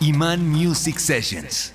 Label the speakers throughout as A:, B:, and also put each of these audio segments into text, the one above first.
A: Iman Music Sessions.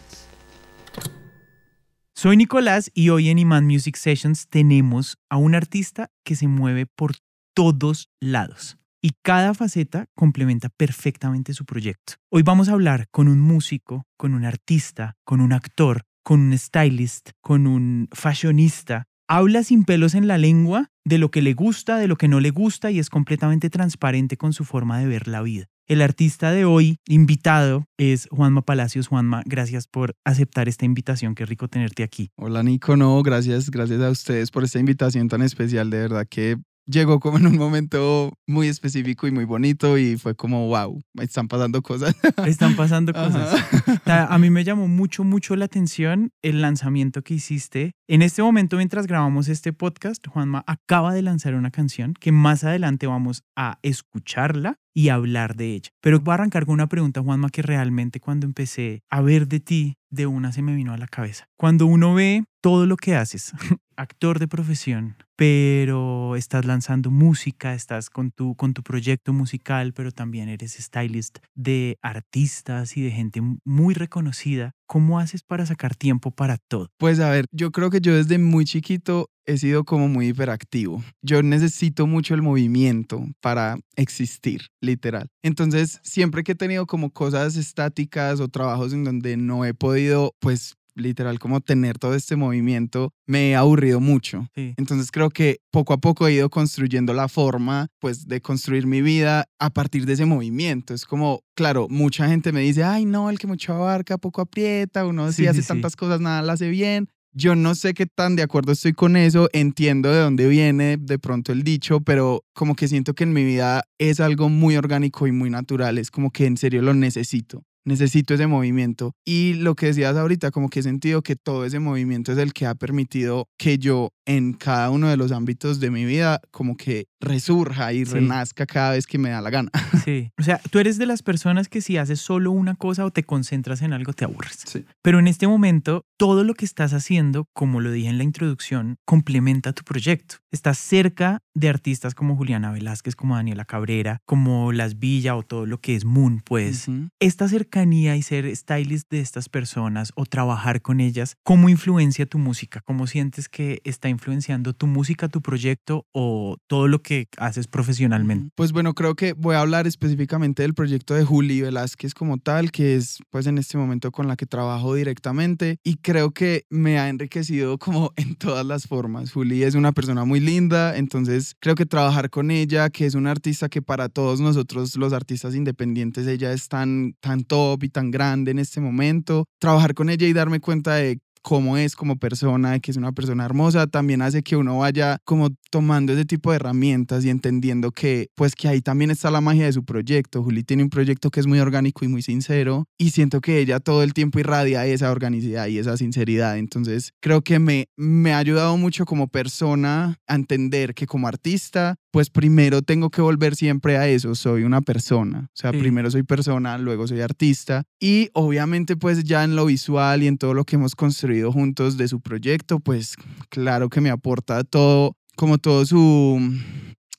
B: Soy Nicolás y hoy en Iman Music Sessions tenemos a un artista que se mueve por todos lados y cada faceta complementa perfectamente su proyecto. Hoy vamos a hablar con un músico, con un artista, con un actor, con un stylist, con un fashionista. Habla sin pelos en la lengua de lo que le gusta, de lo que no le gusta y es completamente transparente con su forma de ver la vida. El artista de hoy, invitado, es Juanma Palacios. Juanma, gracias por aceptar esta invitación. Qué rico tenerte aquí.
C: Hola Nico, no, gracias, gracias a ustedes por esta invitación tan especial. De verdad que llegó como en un momento muy específico y muy bonito y fue como, wow, están pasando cosas.
B: Están pasando cosas. A mí me llamó mucho, mucho la atención el lanzamiento que hiciste. En este momento, mientras grabamos este podcast, Juanma acaba de lanzar una canción que más adelante vamos a escucharla y hablar de ella. Pero voy a arrancar con una pregunta, Juanma, que realmente cuando empecé a ver de ti, de una se me vino a la cabeza. Cuando uno ve todo lo que haces, actor de profesión, pero estás lanzando música, estás con tu, con tu proyecto musical, pero también eres stylist de artistas y de gente muy reconocida. ¿Cómo haces para sacar tiempo para todo?
C: Pues a ver, yo creo que yo desde muy chiquito he sido como muy hiperactivo. Yo necesito mucho el movimiento para existir, literal. Entonces, siempre que he tenido como cosas estáticas o trabajos en donde no he podido, pues literal como tener todo este movimiento me ha aburrido mucho. Entonces creo que poco a poco he ido construyendo la forma pues de construir mi vida a partir de ese movimiento. Es como, claro, mucha gente me dice, ay no, el que mucho abarca poco aprieta, uno si hace tantas cosas nada la hace bien. Yo no sé qué tan de acuerdo estoy con eso, entiendo de dónde viene de pronto el dicho, pero como que siento que en mi vida es algo muy orgánico y muy natural, es como que en serio lo necesito necesito ese movimiento. Y lo que decías ahorita, como que he sentido que todo ese movimiento es el que ha permitido que yo en cada uno de los ámbitos de mi vida como que resurja y renazca cada vez que me da la gana.
B: Sí, o sea, tú eres de las personas que si haces solo una cosa o te concentras en algo te aburres. Sí. Pero en este momento, todo lo que estás haciendo, como lo dije en la introducción, complementa tu proyecto. Estás cerca de artistas como Juliana Velázquez, como Daniela Cabrera, como Las Villa o todo lo que es Moon, pues esta cercanía y ser stylist de estas personas o trabajar con ellas, ¿cómo influencia tu música? ¿Cómo sientes que está influenciando tu música, tu proyecto o todo lo que haces profesionalmente?
C: Pues bueno, creo que voy a hablar específicamente del proyecto de Juli Velázquez como tal, que es pues en este momento con la que trabajo directamente y creo que me ha enriquecido como en todas las formas. Juli es una persona muy linda, entonces creo que trabajar con ella, que es una artista que para todos nosotros los artistas independientes, ella es tan, tan top y tan grande en este momento, trabajar con ella y darme cuenta de cómo es como persona, que es una persona hermosa, también hace que uno vaya como tomando ese tipo de herramientas y entendiendo que pues que ahí también está la magia de su proyecto. Juli tiene un proyecto que es muy orgánico y muy sincero y siento que ella todo el tiempo irradia esa organicidad y esa sinceridad. Entonces creo que me, me ha ayudado mucho como persona a entender que como artista pues primero tengo que volver siempre a eso, soy una persona, o sea, primero soy persona, luego soy artista y obviamente pues ya en lo visual y en todo lo que hemos construido juntos de su proyecto, pues claro que me aporta todo, como todo su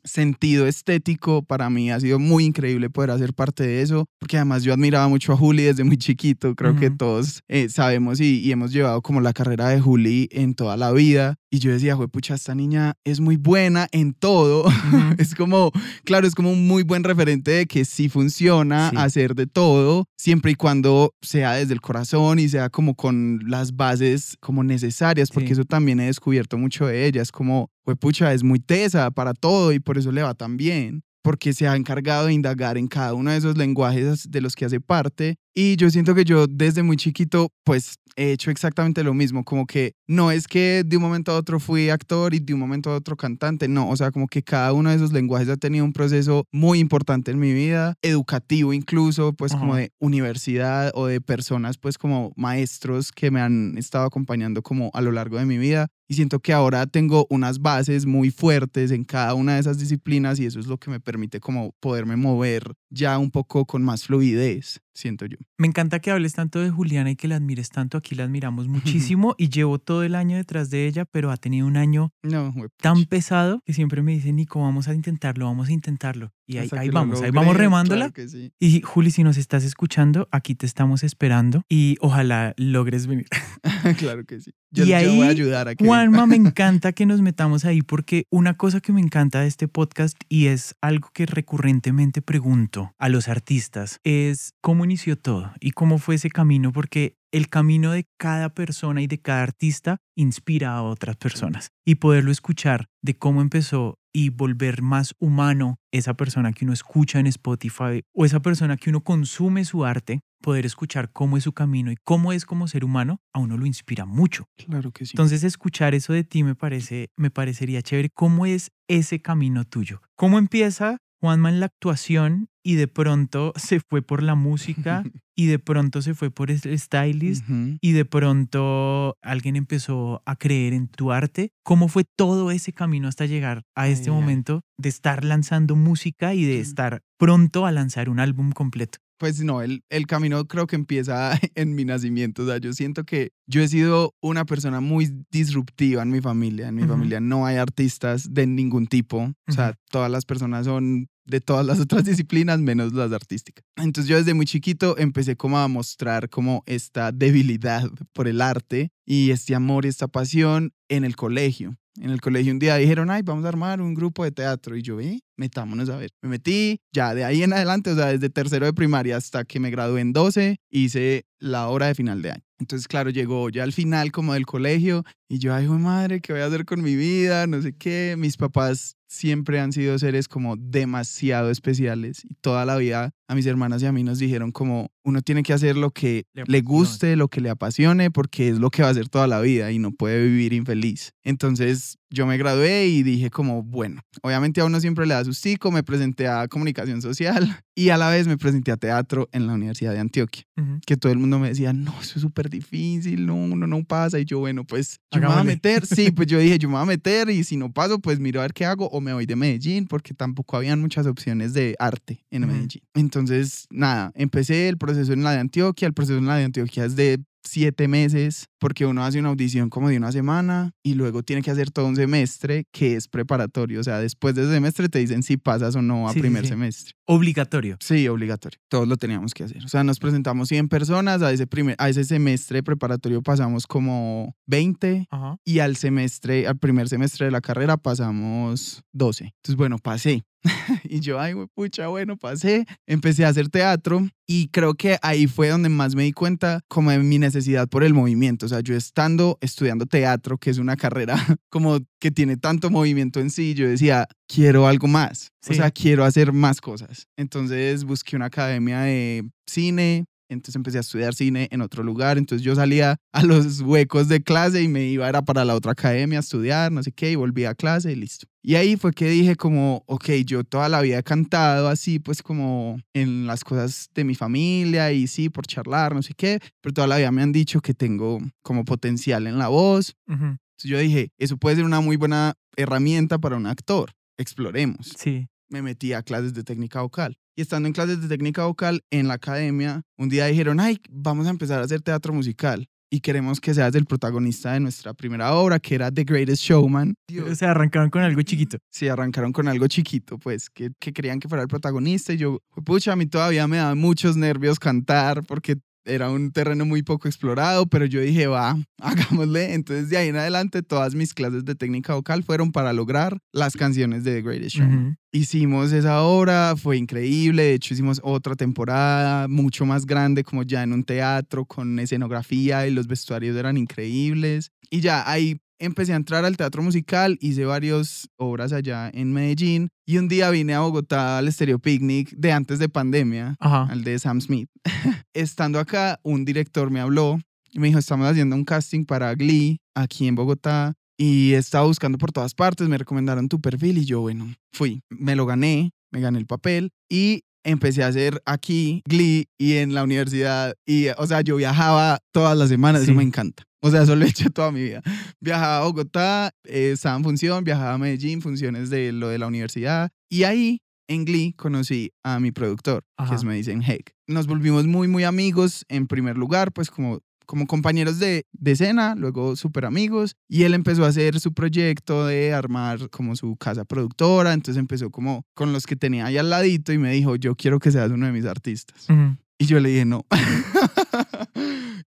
C: sentido estético para mí ha sido muy increíble poder hacer parte de eso, porque además yo admiraba mucho a Juli desde muy chiquito, creo que todos eh, sabemos y, y, hemos llevado como la carrera de Juli en toda la vida. Y yo decía, pucha, esta niña es muy buena en todo. es como, claro, es como un muy buen referente de que sí funciona hacer de todo, siempre y cuando sea desde el corazón y sea como con las bases como necesarias, porque eso también he descubierto mucho de ella. Es como, pucha, es muy tesa para todo y por eso le va tan bien porque se ha encargado de indagar en cada uno de esos lenguajes de los que hace parte. Y yo siento que yo desde muy chiquito, pues he hecho exactamente lo mismo, como que no es que de un momento a otro fui actor y de un momento a otro cantante, no, o sea, como que cada uno de esos lenguajes ha tenido un proceso muy importante en mi vida, educativo incluso, pues como de universidad o de personas, pues como maestros que me han estado acompañando como a lo largo de mi vida. y siento que ahora tengo unas bases muy fuertes en cada una de esas disciplinas y eso es lo que me permite como poderme mover ya un poco con más fluidez, siento yo.
B: Me encanta que hables tanto de Juliana y que la admires tanto. Aquí la admiramos muchísimo y llevo todo el año detrás de ella, pero ha tenido un año
C: No,
B: tan pesado que siempre me dice, Nico, vamos a intentarlo, vamos a intentarlo. Y ahí, ahí vamos, ahí vamos remándola.
C: claro que sí.
B: Y Juli, si nos estás escuchando, aquí te estamos esperando y ojalá logres venir.
C: claro que sí. Yo,
B: Y
C: yo voy
B: ahí,
C: a ayudar a que
B: Juanma, me encanta que nos metamos ahí porque una cosa que me encanta de este podcast y es algo que recurrentemente pregunto a los artistas es cómo inició todo y cómo fue ese camino porque el camino de cada persona y de cada artista inspira a otras personas. Y poderlo escuchar de cómo empezó y volver más humano esa persona que uno escucha en Spotify o esa persona que uno consume su arte, poder escuchar cómo es su camino y cómo es como ser humano, a uno lo inspira mucho.
C: Claro que sí.
B: Entonces escuchar eso de ti me parece me parecería chévere. ¿Cómo es ese camino tuyo? ¿Cómo empieza Juanma en la actuación y de pronto se fue por la música y de pronto se fue por el stylist
C: Ujú.
B: y de pronto alguien empezó a creer en tu arte? ¿Cómo fue todo ese camino hasta llegar a este
C: Ay, ay.
B: momento de estar lanzando música y de estar pronto a lanzar un álbum completo?
C: Pues no, el, el camino creo que empieza en mi nacimiento. O sea, yo siento que yo he sido una persona muy disruptiva en mi familia. En mi familia no hay artistas de ningún tipo. O sea, todas las personas son de todas las otras disciplinas menos las artísticas. Entonces yo desde muy chiquito empecé como a mostrar como esta debilidad por el arte y este amor y esta pasión en el colegio. En el colegio un día dijeron, ay, vamos a armar un grupo de teatro. Y yo, eh, metámonos a ver. Me metí, ya de ahí en adelante, o sea, desde tercero de primaria hasta que me gradué en 12, hice la hora de final de año. Entonces, claro, llegó ya al final como del colegio y yo, ay, madre, ¿qué voy a hacer con mi vida? No sé qué. Mis papás siempre han sido seres como demasiado especiales y toda la vida a mis hermanas y a mí nos dijeron como uno tiene que hacer lo que
B: Le
C: le, guste, lo que le apasione, porque es lo que va a hacer toda la vida y no puede vivir infeliz. Entonces yo me gradué y dije como, bueno, obviamente a uno siempre le da sustico, me presenté a comunicación social y a la vez me presenté a teatro en la Universidad de Antioquia,
B: Ujú.
C: que todo el mundo me decía, no, eso es súper difícil, no, uno no pasa y yo, bueno, pues yo me voy a meter, sí, pues yo dije, yo me voy a meter y si no paso, pues miro a ver qué hago o me voy de Medellín, porque tampoco habían muchas opciones de arte en. Medellín. Entonces, nada, empecé el proceso en la de Antioquia, el proceso en la de Antioquia es de siete meses, porque uno hace una audición como de una semana y luego tiene que hacer todo un semestre que es preparatorio, o sea, después de ese semestre te dicen si pasas o no a
B: Sí,
C: primer
B: sí.
C: semestre.
B: Obligatorio.
C: Sí, obligatorio. Todos lo teníamos que hacer. O sea, nos presentamos 100 personas, a ese, primer, a ese semestre preparatorio pasamos como 20
B: Ajá.
C: y al semestre, al primer semestre de la carrera pasamos 12. Entonces, bueno, pasé. y yo, ay, pucha, bueno, pasé. Empecé a hacer teatro y creo que ahí fue donde más me di cuenta como de mi necesidad por el movimiento. O sea, yo estando estudiando teatro, que es una carrera como que tiene tanto movimiento en sí, yo decía, quiero algo más.
B: Sí.
C: O sea, quiero hacer más cosas. Entonces busqué una academia de cine, entonces empecé a estudiar cine en otro lugar, entonces yo salía a los huecos de clase y me iba era para la otra academia a estudiar, no sé qué, y volvía a clase y listo. Y ahí fue que dije como, ok, yo toda la vida he cantado así, pues como en las cosas de mi familia y sí, por charlar, no sé qué, pero toda la vida me han dicho que tengo como potencial en la voz.
B: Ujú.
C: Entonces yo dije, eso puede ser una muy buena herramienta para un actor, exploremos
B: Sí.
C: me metí a clases de técnica vocal. Y estando en clases de técnica vocal en la academia, un día dijeron, ay, vamos a empezar a hacer teatro musical y queremos que seas el protagonista de nuestra primera obra, que era The Greatest Showman.
B: O sea, arrancaron con algo chiquito.
C: Sí, arrancaron con algo chiquito, pues, que, que querían que fuera el protagonista y yo, pucha, a mí todavía me da muchos nervios cantar porque era un terreno muy poco explorado, pero yo dije, va, hagámosle. Entonces, de ahí en adelante, todas mis clases de técnica vocal fueron para lograr las canciones de The Greatest.
B: Ujú.
C: Hicimos esa obra, fue increíble, de hecho hicimos otra temporada mucho más grande, como ya en un teatro, con escenografía y los vestuarios eran increíbles. Y ya ahí empecé a entrar al teatro musical, hice varias obras allá en Medellín y un día vine a Bogotá al Stereo Picnic de antes de pandemia,
B: Ajá.
C: al de Sam Smith. Estando acá, un director me habló y me dijo, estamos haciendo un casting para Glee aquí en Bogotá y estaba buscando por todas partes, me recomendaron tu perfil y yo, bueno, fui, me lo gané, me gané el papel y empecé a hacer aquí Glee y en la universidad y, o sea, yo viajaba todas las semanas,
B: Sí.
C: eso me encanta. O sea, eso lo he hecho toda mi vida. Viajaba a Bogotá, eh, estaba en función, viajaba a Medellín, funciones de lo de la universidad. Y ahí, en Glee, conocí a mi productor, que
B: Ajá.
C: es Medicine Heck. Nos volvimos muy, muy amigos en primer lugar, pues como como compañeros de, de escena, luego súper amigos, y él empezó a hacer su proyecto de armar como su casa productora, entonces empezó como con los que tenía ahí al ladito y me dijo, yo quiero que seas uno de mis artistas.
B: Ujú.
C: Y yo le dije, no.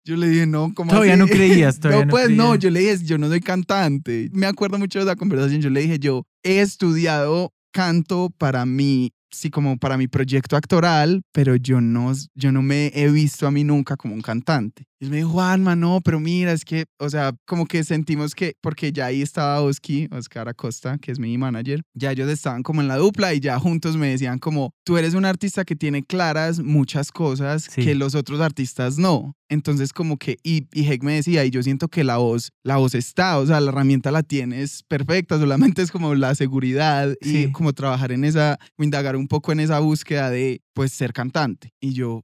C: yo le dije, no, ¿cómo
B: Todavía
C: así?
B: no creías, todavía
C: no,
B: no
C: pues no,
B: creías.
C: yo le dije, yo no soy cantante. Me acuerdo mucho de esa conversación. Yo le dije, yo he estudiado canto para mí, sí, como para mi proyecto actoral, pero yo no, yo no me he visto a mí nunca como un cantante. Y él me dijo, Juanma, no, pero mira, es que, o sea, como que sentimos que, porque ya ahí estaba Oski, Oscar Acosta, que es mi manager, ya ellos estaban como en la dupla y ya juntos me decían como, tú eres un artista que tiene claras muchas cosas
B: Sí.
C: que los otros artistas no. Entonces como que, y, y Heck me decía, y yo siento que la voz, la voz está, o sea, la herramienta la tienes perfecta, solamente es como la seguridad y
B: Sí.
C: como trabajar en esa, indagar un poco en esa búsqueda de, pues, ser cantante. Y yo,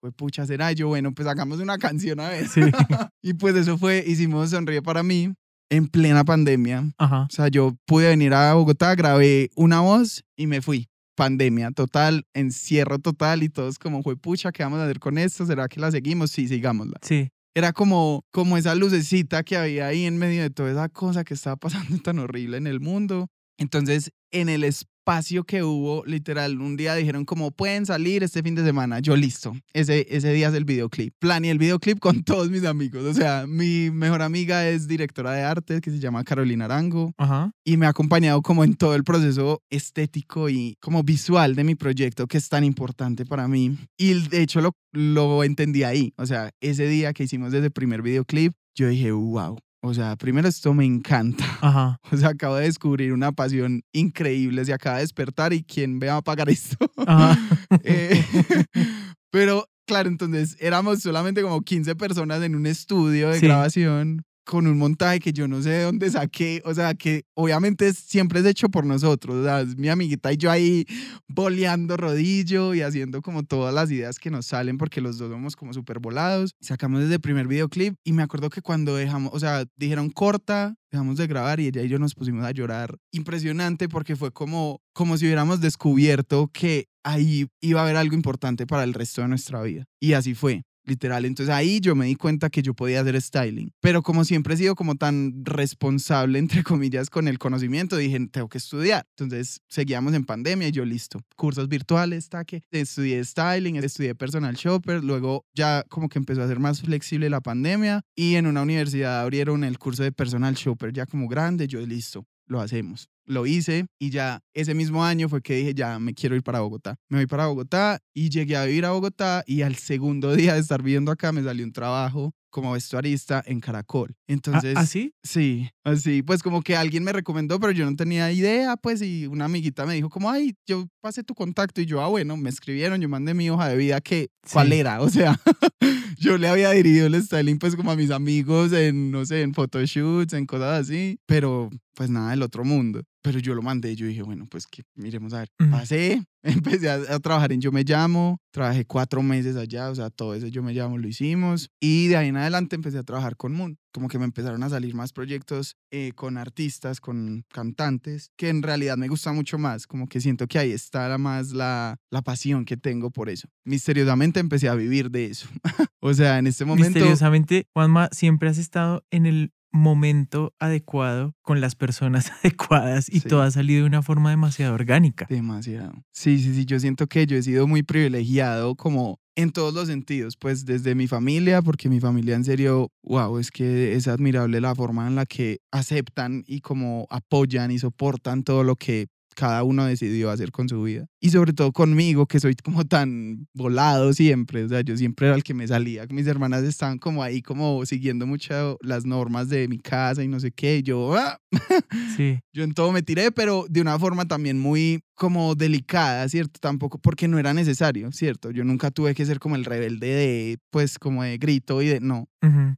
C: pues, pucha, será yo, bueno, pues hagamos una canción a ver.
B: Sí.
C: y pues eso fue, hicimos Sonríe para mí en plena pandemia.
B: Ajá.
C: O sea, yo pude venir a Bogotá, grabé una voz y me fui. Pandemia total, encierro total y todos como fue pucha, ¿qué vamos a hacer con esto? ¿Será que la seguimos? Sí, sigámosla.
B: Sí.
C: Era como, como esa lucecita que había ahí en medio de toda esa cosa que estaba pasando tan horrible en el mundo. Entonces, en el espacio que hubo, literal, un día dijeron como pueden salir este fin de semana. Yo listo. Ese, ese día es el videoclip. Planeé el videoclip con todos mis amigos. O sea, mi mejor amiga es directora de arte que se llama Carolina Arango
B: Ajá.
C: y me ha acompañado como en todo el proceso estético y como visual de mi proyecto que es tan importante para mí. Y de hecho lo, lo entendí ahí. O sea, ese día que hicimos ese primer videoclip, yo dije, wow. O sea, primero esto me encanta.
B: Ajá.
C: O sea, acabo de descubrir una pasión increíble. Se acaba de despertar y quién me va a pagar esto.
B: Ajá.
C: Eh, pero claro, entonces éramos solamente como 15 personas en un estudio de
B: Sí.
C: grabación con un montaje que yo no sé de dónde saqué, o sea, que obviamente siempre es hecho por nosotros, o sea, es mi amiguita y yo ahí boleando rodillo y haciendo como todas las ideas que nos salen porque los dos somos como súper volados. Sacamos desde el primer videoclip y me acuerdo que cuando dejamos, o sea, dijeron corta, dejamos de grabar y ella y yo nos pusimos a llorar. Impresionante porque fue como, como si hubiéramos descubierto que ahí iba a haber algo importante para el resto de nuestra vida. Y así fue. Literal, entonces ahí yo me di cuenta que yo podía hacer styling, pero como siempre he sido como tan responsable, entre comillas, con el conocimiento, dije, tengo que estudiar. Entonces seguíamos en pandemia y yo listo, cursos virtuales, taque, estudié styling, estudié personal shopper, luego ya como que empezó a ser más flexible la pandemia y en una universidad abrieron el curso de personal shopper ya como grande, yo listo, lo hacemos. Lo hice y ya ese mismo año fue que dije, ya me quiero ir para Bogotá. Me voy para Bogotá y llegué a vivir a Bogotá y al segundo día de estar viviendo acá me salió un trabajo como vestuarista en Caracol. Entonces,
B: ¿Ah, ¿Así?
C: Sí, así, pues como que alguien me recomendó, pero yo no tenía idea, pues, y una amiguita me dijo como, ay, yo pasé tu contacto, y yo, ah, bueno, me escribieron, yo mandé mi hoja de vida, que, ¿cuál
B: Sí.
C: era? O sea, yo le había dirigido el styling, pues, como a mis amigos en, no sé, en photoshoots, en cosas así, pero, pues, nada del otro mundo. Pero yo lo mandé, yo dije, bueno, pues, que miremos a ver.
B: Ujú.
C: Pasé, empecé a, a trabajar en Yo Me Llamo, trabajé cuatro meses allá, o sea, todo ese Yo Me Llamo lo hicimos, y de ahí en adelante empecé a trabajar con Moon como que me empezaron a salir más proyectos eh, con artistas, con cantantes, que en realidad me gusta mucho más, como que siento que ahí está la más la, la pasión que tengo por eso. Misteriosamente empecé a vivir de eso. o sea, en este momento...
B: Misteriosamente, Juanma, siempre has estado en el momento adecuado con las personas adecuadas y
C: Sí.
B: todo ha salido de una forma demasiado orgánica.
C: Demasiado. Sí, sí, sí, yo siento que yo he sido muy privilegiado como en todos los sentidos, pues desde mi familia, porque mi familia en serio, wow, es que es admirable la forma en la que aceptan y como apoyan y soportan todo lo que cada uno decidió hacer con su vida. Y sobre todo conmigo, que soy como tan volado siempre, o sea, yo siempre era el que me salía. Mis hermanas estaban como ahí, como siguiendo mucho las normas de mi casa y no sé qué, y yo, ¡ah!
B: Sí.
C: Yo en todo me tiré, pero de una forma también muy como delicada, ¿cierto? Tampoco porque no era necesario, ¿cierto? Yo nunca tuve que ser como el rebelde de, pues, como de grito y de, no.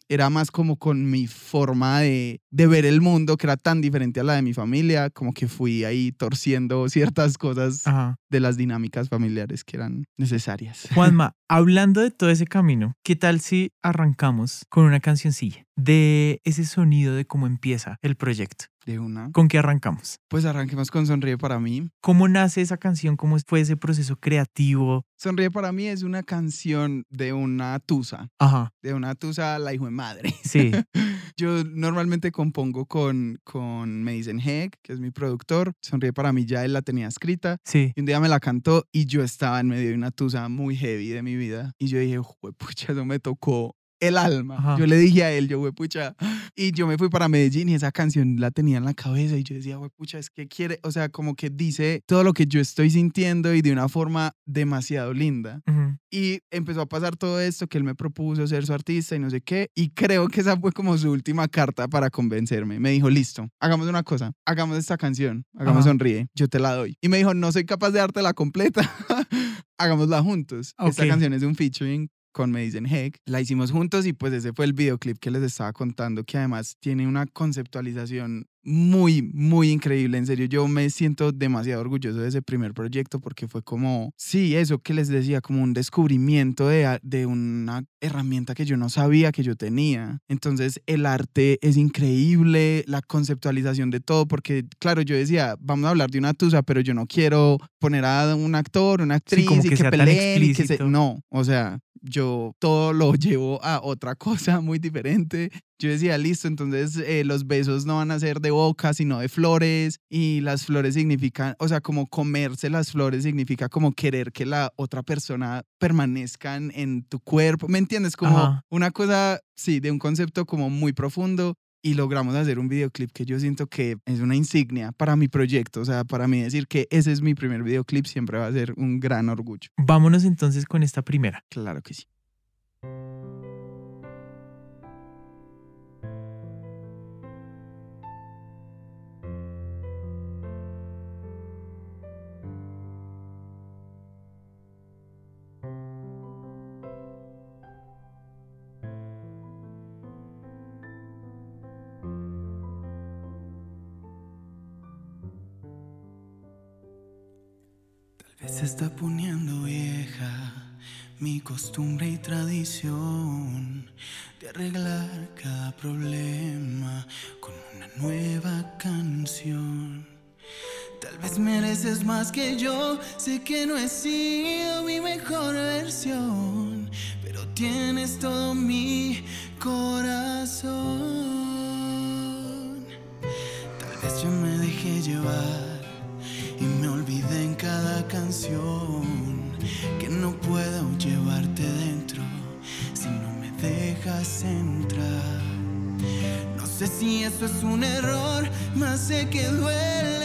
C: Era más como con mi forma de, de ver el mundo, que era tan diferente a la de mi familia, como que fui ahí torciendo ciertas cosas
B: Ajá.
C: de las dinámicas familiares que eran necesarias.
B: Juanma, hablando de todo ese camino, ¿qué tal si arrancamos con una cancioncilla? De ese sonido de cómo empieza el proyecto.
D: De una.
B: ¿Con qué arrancamos?
D: Pues arranquemos con Sonríe para mí.
B: ¿Cómo nace esa canción? ¿Cómo fue ese proceso creativo?
D: Sonríe para mí es una canción de una tusa.
B: Ajá.
D: De una tusa, la hijo de madre.
B: Sí.
D: Yo normalmente compongo con, con Mason Heck, que es mi productor. Sonríe para mí ya él la tenía escrita.
B: Sí.
D: Y un día me la cantó y yo estaba en medio de una tusa muy heavy de mi vida. Y yo dije, pucha, eso me tocó el alma.
B: Ajá.
D: Yo le dije a él, yo, pucha. Y yo me fui para Medellín y esa canción la tenía en la cabeza y yo decía, pucha, es que quiere, o sea, como que dice todo lo que yo estoy sintiendo y de una forma demasiado linda.
B: Ujú.
D: Y empezó a pasar todo esto que él me propuso ser su artista y no sé qué. Y creo que esa fue como su última carta para convencerme. Me dijo, listo, hagamos una cosa, hagamos esta canción, hagamos
B: Ajá.
D: Sonríe, yo te la doy. Y me dijo, no soy capaz de dártela completa, hagámosla juntos. Esta
B: Ok.
D: canción es de un featuring con Madison Heck. La hicimos juntos y pues ese fue el videoclip que les estaba contando, que además tiene una conceptualización muy, muy increíble. En serio, yo me siento demasiado orgulloso de ese primer proyecto porque fue como, sí, eso que les decía, como un descubrimiento de, de una herramienta que yo no sabía que yo tenía. Entonces, el arte es increíble, la conceptualización de todo, porque claro, yo decía, vamos a hablar de una tusa, pero yo no quiero poner a un actor, una actriz
B: como
D: y
B: que
D: que peleen y que se... No, o sea, yo todo lo llevo a otra cosa muy diferente. Yo decía, listo, entonces eh, los besos no van a ser de boca, sino de flores. Y las flores significan, o sea, como comerse las flores significa como querer que la otra persona permanezca en, en tu cuerpo. ¿Me entiendes? Como
B: Ajá.
D: una cosa, sí, de un concepto como muy profundo. Y logramos hacer un videoclip que yo siento que es una insignia para mi proyecto. O sea, para mí decir que ese es mi primer videoclip siempre va a ser un gran orgullo.
B: Vámonos entonces con esta primera.
D: Claro que sí.
C: Se está poniendo vieja mi costumbre y tradición de arreglar cada problema con una nueva canción. Tal vez mereces más que yo, sé que no he sido mi mejor versión, pero tienes todo mi corazón. Tal vez yo me dejé llevar canción que no puedo llevarte dentro si no me dejas entrar. No sé si eso es un error, más sé que duele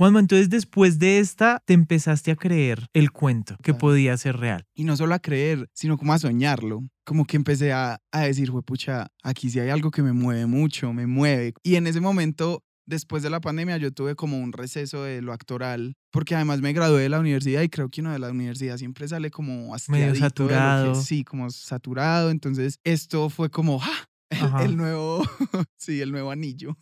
B: Juanma, entonces después de esta te empezaste a creer el cuento que podía ser real.
C: Y no solo a creer, sino como a soñarlo. Como que empecé a, a decir, pucha, aquí sí hay algo que me mueve mucho, me mueve. Y en ese momento, después de la pandemia, yo tuve como un receso de lo actoral, porque además me gradué de la universidad y creo que uno de la universidad siempre sale como de lo que-
B: saturado.
C: sí, como saturado. Entonces, esto fue como, ¡ah! El, nuevo, sí, el nuevo anillo.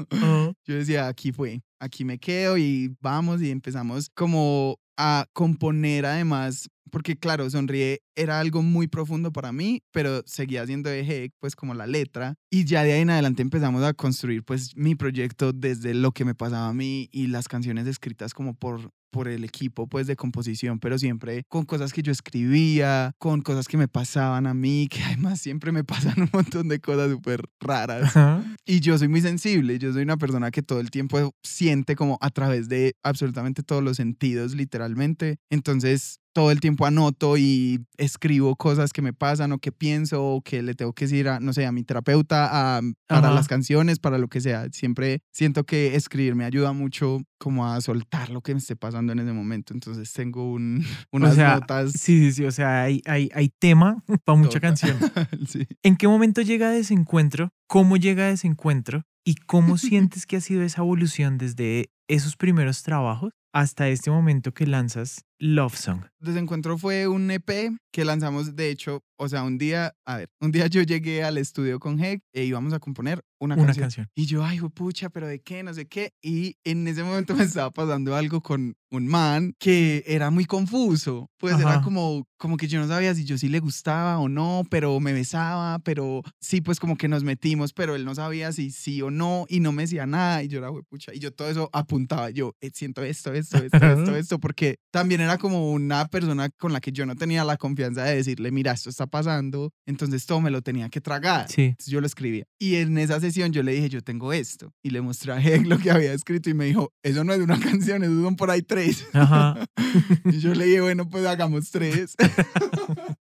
C: Yo decía, aquí fue, aquí me quedo y vamos y empezamos como a componer además, porque claro, Sonríe era algo muy profundo para mí, pero seguía de Heck, pues como la letra, y ya de ahí en adelante empezamos a construir pues mi proyecto desde lo que me pasaba a mí y las canciones escritas como por por el equipo pues de composición, pero siempre con cosas que yo escribía, con cosas que me pasaban a mí, que además siempre me pasan un montón de cosas súper raras.
B: Ajá.
C: Y yo soy muy sensible, yo soy una persona que todo el tiempo siente como a través de absolutamente todos los sentidos, literalmente. Entonces, todo el tiempo anoto y escribo cosas que me pasan o que pienso o que le tengo que decir a, no sé, a mi terapeuta, a- para
B: Ajá.
C: las canciones, para lo que sea. Siempre siento que escribir me ayuda mucho como a soltar lo que me esté pasando en ese momento. Entonces, tengo un, unas
B: o sea,
C: notas.
B: sí, sí, sí, o sea, hay, hay, hay tema para mucha
C: Total.
B: canción.
C: sí.
B: ¿En qué momento llega desencuentro? ¿Cómo llega desencuentro? ¿Y cómo sientes que ha sido esa evolución desde esos primeros trabajos hasta este momento que lanzas Love Song?
C: Desencuentro fue un EP que lanzamos, de hecho, o sea, un día, a ver, un día yo llegué al estudio con Heck e íbamos a componer una,
B: Una
C: canción.
B: canción.
C: Y yo, ay, pucha, pero de qué, no sé qué. Y en ese momento me estaba pasando algo con un man que era muy confuso. Pues era
B: Ajá.
C: como, como que yo no sabía si yo sí le gustaba o no, pero me besaba, pero sí, pues como que nos metimos, pero él no sabía si sí o no y no me decía nada. Y yo era, pucha, y yo todo eso apuntaba. Yo eh, siento esto, esto, esto, esto, esto, porque también era como una persona con la que yo no tenía la confianza de decirle, mira, esto está pasando. Entonces todo me lo tenía que tragar.
B: Sí.
C: Entonces yo lo escribía. Y en esa sesión yo le dije, yo tengo esto. Y le mostré a Heck lo que había escrito y me dijo, eso no es una canción, eso son por ahí tres.
B: Ajá.
C: y yo le dije, bueno, pues hagamos tres.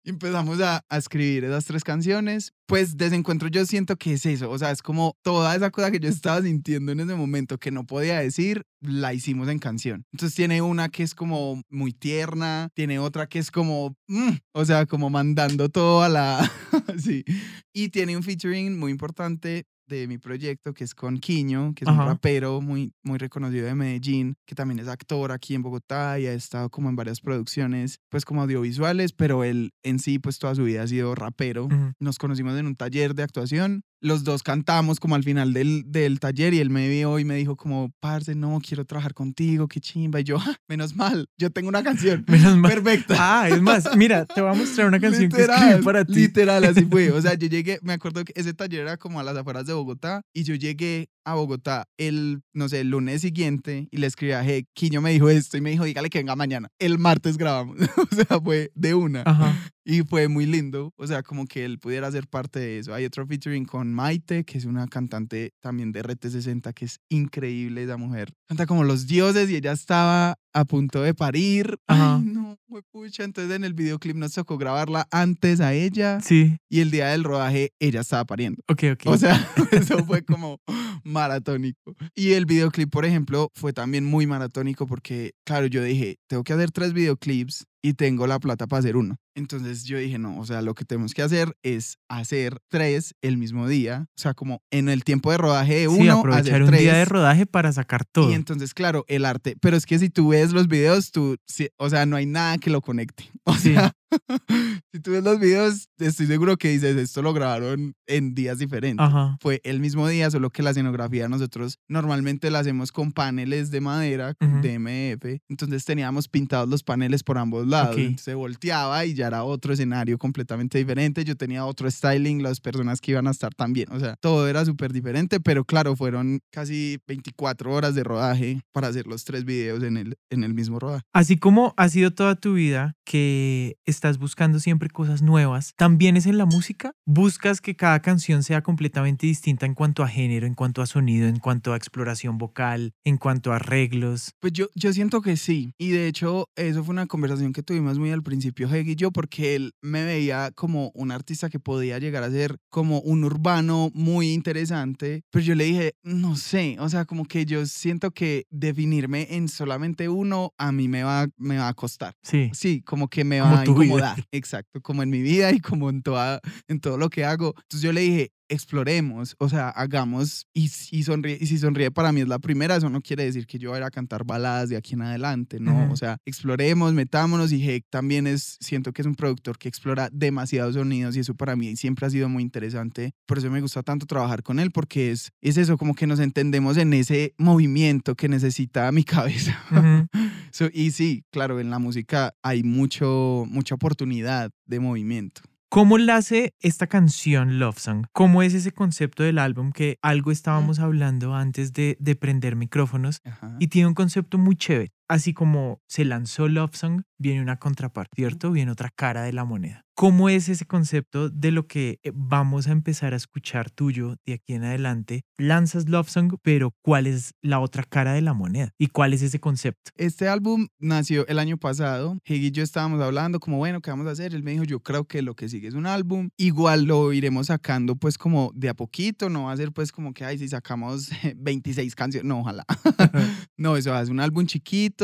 C: y empezamos a, a escribir esas tres canciones. Pues desencuentro yo siento que es eso. O sea, es como toda esa cosa que yo estaba sintiendo en ese momento que no podía decir, la hicimos en canción. Entonces tiene una que es como muy tierna, tiene otra que es como, mm, o sea, como mandando todo a la... sí. Y tiene un featuring muy importante de mi proyecto que es con Quiño, que es
B: Ajá.
C: un rapero muy, muy reconocido de Medellín, que también es actor aquí en Bogotá y ha estado como en varias producciones, pues como audiovisuales, pero él en sí, pues toda su vida ha sido rapero.
B: Ujú.
C: Nos conocimos en un taller de actuación. Los dos cantamos como al final del, del taller y él me vio y me dijo como, parce, no, quiero trabajar contigo, qué chimba. Y yo, "Ah, menos mal, yo tengo una canción
B: Menos mal.
C: perfecta.
B: Ah, es más, mira, te voy a mostrar una canción que
C: Literal,
B: escribí para ti.
C: Literal, así fue. O sea, yo llegué, me acuerdo que ese taller era como a las afueras de Bogotá y yo llegué a Bogotá el, no sé, el lunes siguiente y le escribí a Hey, Quiño me dijo esto y me dijo, dígale que venga mañana. El martes grabamos. o sea, fue de una.
B: Ajá.
C: Y fue muy lindo, o sea, como que él pudiera ser parte de eso. Hay otro featuring con Maite, que es una cantante también de RT60, que es increíble esa mujer. Canta como los dioses y ella estaba a punto de parir.
B: Ajá.
C: Ay, no, pucha. Entonces en el videoclip nos tocó grabarla antes a ella
B: Sí.
C: y el día del rodaje ella estaba pariendo.
B: Ok, ok.
C: O sea, eso fue como maratónico. Y el videoclip, por ejemplo, fue también muy maratónico porque, claro, yo dije, tengo que hacer tres videoclips y tengo la plata para hacer uno. Entonces yo dije, no, o sea, lo que tenemos que hacer es hacer tres el mismo día. O sea, como en el tiempo de rodaje de
B: Sí,
C: uno,
B: aprovechar
C: hacer
B: un
C: tres.
B: día de rodaje para sacar todo.
C: Y entonces, claro, el arte. Pero es que si tú ves los videos, tú, sí, o sea, no hay nada que lo conecte. O
B: Sí.
C: sea, si tú ves los videos, estoy seguro que dices, esto lo grabaron en días diferentes.
B: Ajá.
C: Fue el mismo día, solo que la escenografía nosotros normalmente la hacemos con paneles de madera,
B: Ujú.
C: de MF. Entonces teníamos pintados los paneles por ambos lados.
B: Ok.
C: Entonces se volteaba y ya era otro escenario completamente diferente. Yo tenía otro styling, las personas que iban a estar también. O sea, todo era súper diferente, pero claro, fueron casi 24 horas de rodaje para hacer los tres videos en el, en el mismo rodaje.
B: Así como ha sido toda tu vida que estás buscando siempre cosas nuevas, también es en la música. Buscas que cada canción sea completamente distinta en cuanto a género, en cuanto a sonido, en cuanto a exploración vocal, en cuanto a arreglos.
C: Pues yo, yo siento que sí. Y de hecho, eso fue una conversación que tuvimos muy al principio, Heg y yo, porque él me veía como un artista que podía llegar a ser como un urbano muy interesante. Pero yo le dije, no sé, o sea, como que yo siento que definirme en solamente uno a mí me va, me va a costar.
B: Sí.
C: Sí, como que me va a
B: vida.
C: Exacto, como en mi vida y como en, toda, en todo lo que hago. Entonces yo le dije, exploremos, o sea, hagamos y, y, sonríe, y si sonríe para mí es la primera, eso no quiere decir que yo vaya a cantar baladas de aquí en adelante, ¿no?
B: Ujú.
C: O sea, exploremos, metámonos y Heck también es, siento que es un productor que explora demasiados sonidos y eso para mí siempre ha sido muy interesante, por eso me gusta tanto trabajar con él porque es, es eso, como que nos entendemos en ese movimiento que necesita mi cabeza.
B: Ujú.
C: So, y sí, claro, en la música hay mucho, mucha oportunidad de movimiento.
B: ¿Cómo nace esta canción Love Song? ¿Cómo es ese concepto del álbum que algo estábamos hablando antes de, de prender micrófonos
C: Ajá.
B: y tiene un concepto muy chévere? Así como se lanzó Love Song, viene una contraparte, ¿cierto? Viene otra cara de la moneda. ¿Cómo es ese concepto de lo que eh, vamos a empezar a escuchar tuyo de aquí en adelante? Lanzas Love Song, pero ¿cuál es la otra cara de la moneda? ¿Y cuál es ese concepto?
C: Este álbum nació el año pasado. Hig y yo estábamos hablando como, bueno, ¿qué vamos a hacer? Él me dijo, yo creo que lo que sigue es un álbum. Igual lo iremos sacando pues como de a poquito. No va a ser pues como que, ay, si sacamos 26 canciones. No, ojalá. no, eso es un álbum chiquito.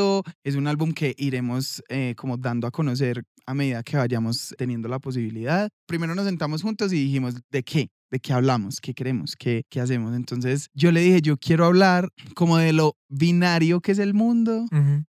C: Es un álbum que iremos eh, como dando a conocer a medida que vayamos teniendo la posibilidad. Primero nos sentamos juntos y dijimos, ¿de qué? ¿De qué hablamos? ¿Qué queremos? ¿Qué, ¿Qué hacemos? Entonces yo le dije, yo quiero hablar como de lo binario que es el mundo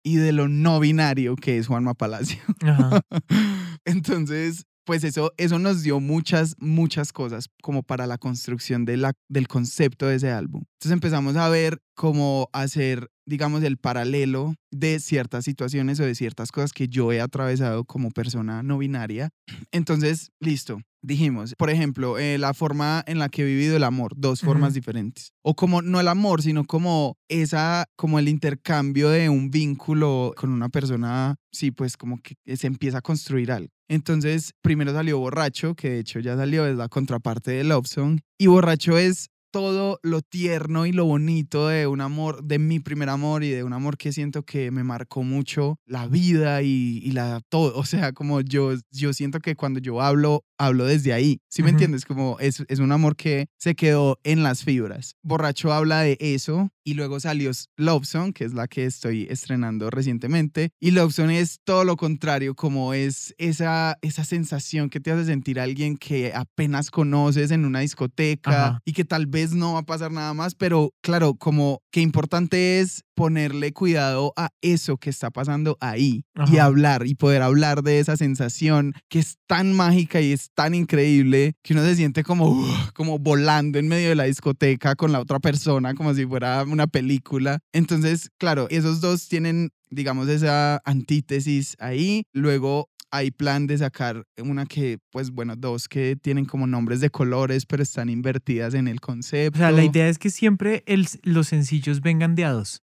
C: y de lo no binario que es Juanma Palacio. Entonces, pues eso, eso nos dio muchas, muchas cosas como para la construcción de del concepto de ese álbum. Entonces empezamos a ver cómo hacer, digamos, el paralelo de ciertas situaciones o de ciertas cosas que yo he atravesado como persona no binaria. Entonces, listo. Dijimos, por ejemplo, eh, la forma en la que he vivido el amor, dos formas diferentes. O como, no el amor, sino como esa, como el intercambio de un vínculo con una persona, sí, pues como que se empieza a construir algo. Entonces, primero salió Borracho, que de hecho ya salió, es la contraparte de Love Song. Y Borracho es todo lo tierno y lo bonito de un amor, de mi primer amor y de un amor que siento que me marcó mucho la vida y, y la todo. O sea, como yo, yo siento que cuando yo hablo, hablo desde ahí. ¿Sí me
B: Ujú.
C: entiendes? Como es, es un amor que se quedó en las fibras. Borracho habla de eso y luego salió Love Song, que es la que estoy estrenando recientemente. Y Love Song es todo lo contrario, como es esa, esa sensación que te hace sentir a alguien que apenas conoces en una discoteca
B: Ajá.
C: y que tal vez no va a pasar nada más, pero claro, como qué importante es ponerle cuidado a eso que está pasando ahí y hablar y poder hablar de esa sensación que es tan mágica y es tan increíble que uno se siente como, como volando en medio de la discoteca con la otra persona, como si fuera una película. Entonces, claro, esos dos tienen, digamos, esa antítesis ahí. Luego hay plan de sacar una que, pues bueno, dos que tienen como nombres de colores, pero están invertidas en el concepto.
B: O sea, la idea es que siempre el- los sencillos vengan de a dos.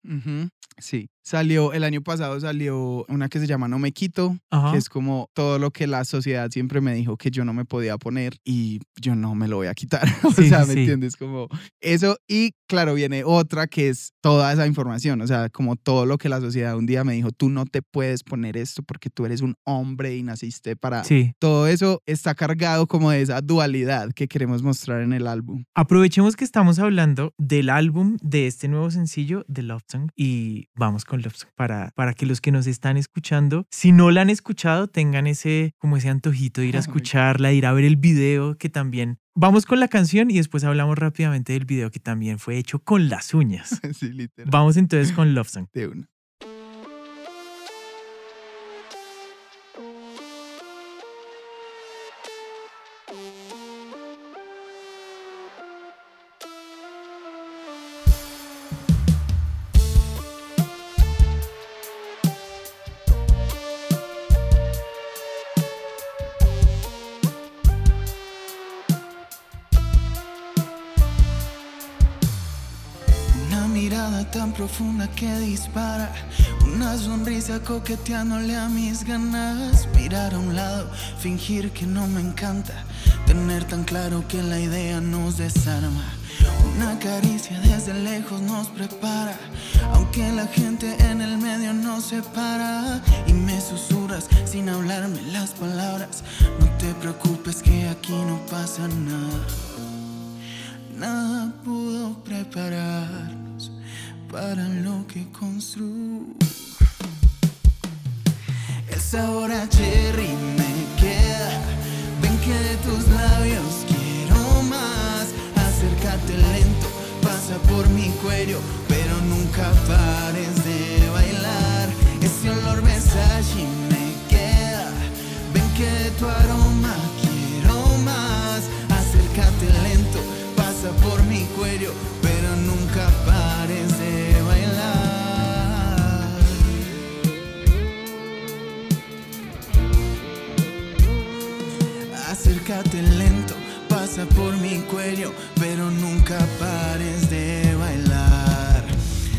C: Sí, salió el año pasado salió una que se llama No me quito,
B: Ajá.
C: que es como todo lo que la sociedad siempre me dijo que yo no me podía poner y yo no me lo voy a quitar. o
B: Sí,
C: sea, ¿me
B: sí.
C: entiendes? Como eso y claro, viene otra que es toda esa información, o sea, como todo lo que la sociedad un día me dijo, tú no te puedes poner esto porque tú eres un hombre y naciste para...
B: Sí.
C: Todo eso está cargado como de esa dualidad que queremos mostrar en el álbum.
B: Aprovechemos que estamos hablando del álbum de este nuevo sencillo de Love Song y vamos con Love Song para, para que los que nos están escuchando, si no la han escuchado, tengan ese, como ese antojito de ir a escucharla, de ir a ver el video que también... Vamos con la canción y después hablamos rápidamente del video que también fue hecho con las uñas.
E: sí, literal.
B: Vamos entonces con Love Song.
E: De. Una
C: profunda que dispara, una sonrisa coqueteándole a mis ganas, mirar a un lado, fingir que no me encanta, tener tan claro que la idea nos desarma. Una caricia desde lejos nos prepara, aunque la gente en el medio nos separa y me susurras sin hablarme las palabras. No te preocupes que aquí no pasa nada. Nada pudo prepararnos para lo que construyo. El sabor cherry me queda. Ven que de tus labios quiero más. Acércate lento, pasa por mi cuello, pero nunca pares de bailar. Ese olor Versace me queda. Ven que de tu aroma quiero más. Acércate lento, pasa por mi cuello, Lento, pasa por mi cuello, pero nunca pares de bailar.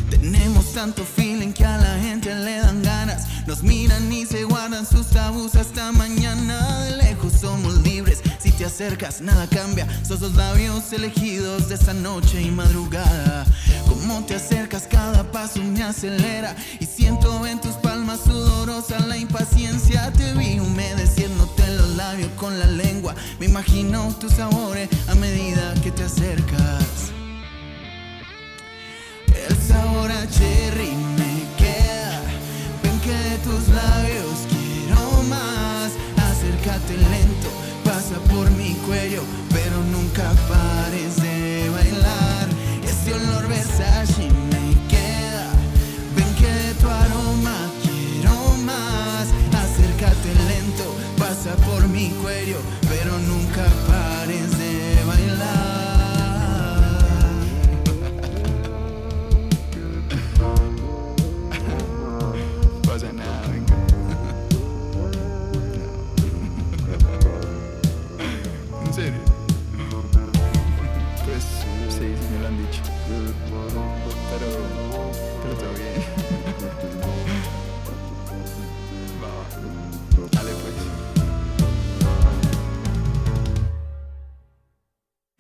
C: Tenemos tanto feeling que a la gente le dan ganas. Nos miran y se guardan sus tabús hasta mañana. De lejos somos libres. Si te acercas, nada cambia. Sos los labios elegidos de esta noche y madrugada. Como te acercas, cada paso me acelera. Y siento en tus palmas sudorosa la impaciencia. Te vi humedeciéndote los labios con la lengua. Me imagino tus sabores a medida que te acercas. El sabor a cherry me queda. Ven que de tus labios quiero más. Acércate lento, pasa por mi cuello, pero nunca pares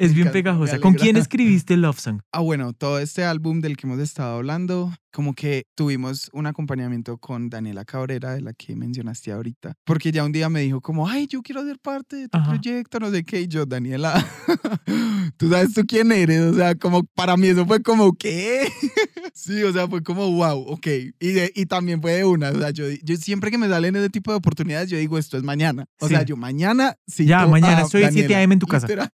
B: Es bien pegajosa. ¿Con quién escribiste Love Song?
E: Ah, bueno, todo este álbum del que hemos estado hablando, como que tuvimos un acompañamiento con Daniela Cabrera, de la que mencionaste ahorita, porque ya un día me dijo como, ay, yo quiero ser parte de tu
B: Ajá.
E: proyecto, no sé qué, y yo, Daniela, tú sabes tú quién eres, o sea, como para mí eso fue como, ¿qué? sí, o sea, fue como, wow, ok, y, de- y también fue de una, o sea, yo, yo siempre que me salen ese tipo de oportunidades, yo digo, esto es mañana, o
B: Sí.
E: sea, yo mañana, sí.
B: Ya, mañana estoy a 7 a.m. en tu casa.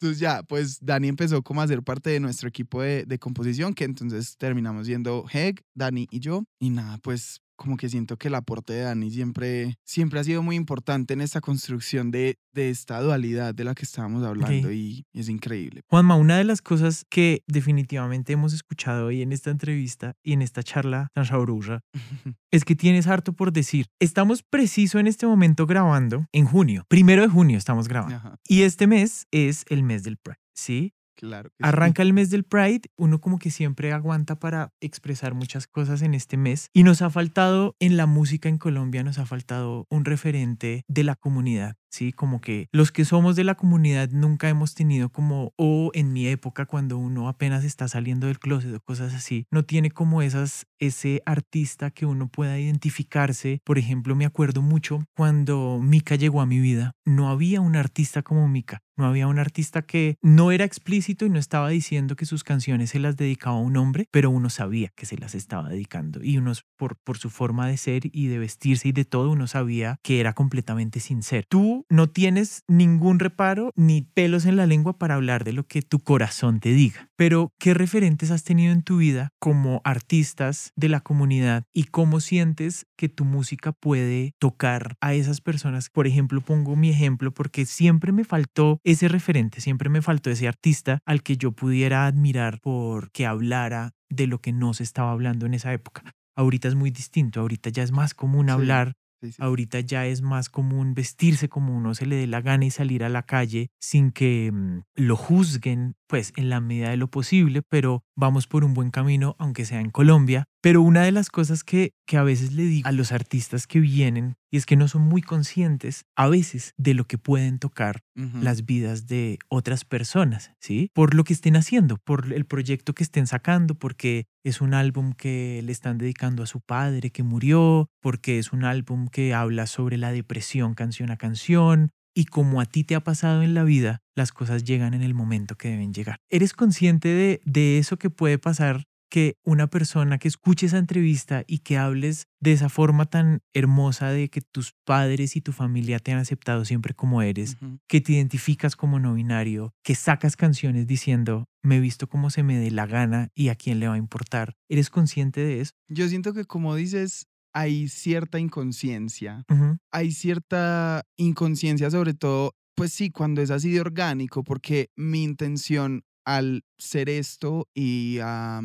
E: Entonces ya, pues Dani empezó como a ser parte de nuestro equipo de, de composición, que entonces terminamos yendo Heg, Dani y yo. Y nada, pues como que siento que el aporte de Dani siempre, siempre ha sido muy importante en esta construcción de, de esta dualidad de la que estábamos hablando
B: Ok.
E: y es increíble.
B: Juanma, una de las cosas que definitivamente hemos escuchado hoy en esta entrevista y en esta charla tan sabrosa es que tienes harto por decir. Estamos preciso en este momento grabando en junio. Primero de junio estamos grabando.
E: Ajá,
B: Y este mes es el mes del Pride, ¿sí?
E: Claro.
B: Arranca el mes del Pride, uno como que siempre aguanta para expresar muchas cosas en este mes y nos ha faltado en la música en Colombia, nos ha faltado un referente de la comunidad. ¿Sí? Como que los que somos de la comunidad nunca hemos tenido como, o en mi época cuando uno apenas está saliendo del closet o cosas así, no tiene como esas, ese artista que uno pueda identificarse. Por ejemplo, me acuerdo mucho cuando Mika llegó a mi vida, no había un artista como Mika. No había un artista que no era explícito y no estaba diciendo que sus canciones se las dedicaba a un hombre, pero uno sabía que se las estaba dedicando. Y uno, por, por su forma de ser y de vestirse y de todo, uno sabía que era completamente sincero. Tú no tienes ningún reparo ni pelos en la lengua para hablar de lo que tu corazón te diga. Pero, ¿qué referentes has tenido en tu vida como artistas de la comunidad y cómo sientes que tu música puede tocar a esas personas? Por ejemplo, pongo mi ejemplo porque siempre me faltó ese referente, siempre me faltó ese artista al que yo pudiera admirar porque hablara de lo que no se estaba hablando en esa época. Ahorita es muy distinto, ahorita ya es más común hablar,
C: Sí,
B: ahorita ya es más común vestirse como uno se le dé la gana y salir a la calle sin que mm, lo juzguen, pues en la medida de lo posible, pero vamos por un buen camino, aunque sea en Colombia. Pero una de las cosas que, que a veces le digo a los artistas que vienen, y es que no son muy conscientes a veces de lo que pueden tocar las vidas de otras personas, ¿sí? Por lo que estén haciendo, por el proyecto que estén sacando, porque es un álbum que le están dedicando a su padre que murió, porque es un álbum que habla sobre la depresión canción a canción. Y como a ti te ha pasado en la vida, las cosas llegan en el momento que deben llegar. ¿Eres consciente de, de eso que puede pasar? Que una persona que escuche esa entrevista y que hables de esa forma tan hermosa de que tus padres y tu familia te han aceptado siempre como eres, que te identificas como no binario, que sacas canciones diciendo, me he visto como se me dé la gana y a quién le va a importar. ¿Eres consciente de eso?
C: Yo siento que como dices, hay cierta inconsciencia. Hay cierta inconsciencia sobre todo, pues sí, cuando es así de orgánico, porque mi intención al ser esto y a,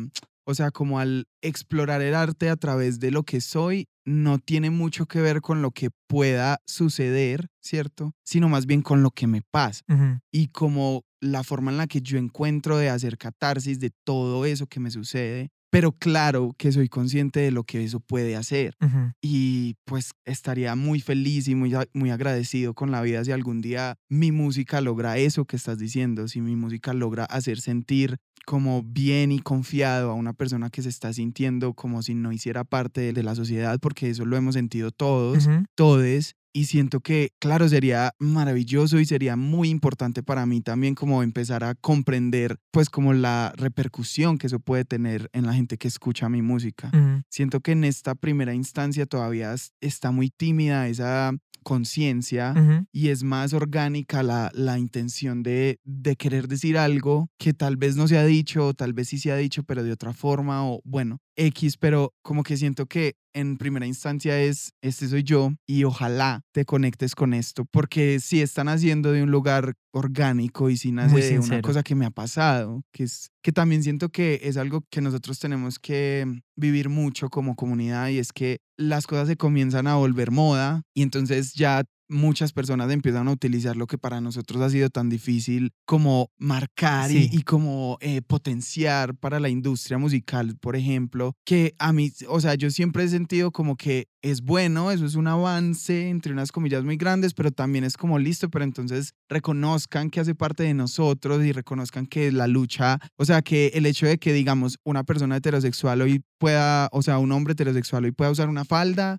C: o sea, como al explorar el arte a través de lo que soy, no tiene mucho que ver con lo que pueda suceder, ¿cierto? Sino más bien con lo que me pasa y como la forma en la que yo encuentro de hacer catarsis de todo eso que me sucede, pero claro que soy consciente de lo que eso puede hacer y pues estaría muy feliz y muy, muy agradecido con la vida si algún día mi música logra eso que estás diciendo, si mi música logra hacer sentir como bien y confiado a una persona que se está sintiendo como si no hiciera parte de, la sociedad, porque eso lo hemos sentido todos,
B: ujú.
C: todes. Y siento que, claro, sería maravilloso y sería muy importante para mí también como empezar a comprender pues como la repercusión que eso puede tener en la gente que escucha mi música.
B: Ujú,
C: Siento que en esta primera instancia todavía es- está muy tímida esa conciencia
B: ujú,
C: y es más orgánica la, la intención de, de querer decir algo que tal vez no se ha dicho, o tal vez sí se ha dicho, pero de otra forma, o bueno, X, pero como que siento que en primera instancia es, este soy yo y ojalá te conectes con esto, porque si están haciendo de un lugar orgánico y si nace
B: Muy
C: de una cosa que me ha pasado, que es que también siento que es algo que nosotros tenemos que vivir mucho como comunidad y es que las cosas se comienzan a volver moda y entonces ya muchas personas empiezan a utilizar lo que para nosotros ha sido tan difícil como marcar y- como eh, potenciar para la industria musical, por ejemplo, que a mí, o sea, yo siempre he sentido como que es bueno, eso es un avance entre unas comillas muy grandes, pero también es como listo, pero entonces reconozcan que hace parte de nosotros y reconozcan que la lucha, o sea, que el hecho de que digamos una persona heterosexual hoy pueda, o sea, un hombre heterosexual hoy pueda usar una falda,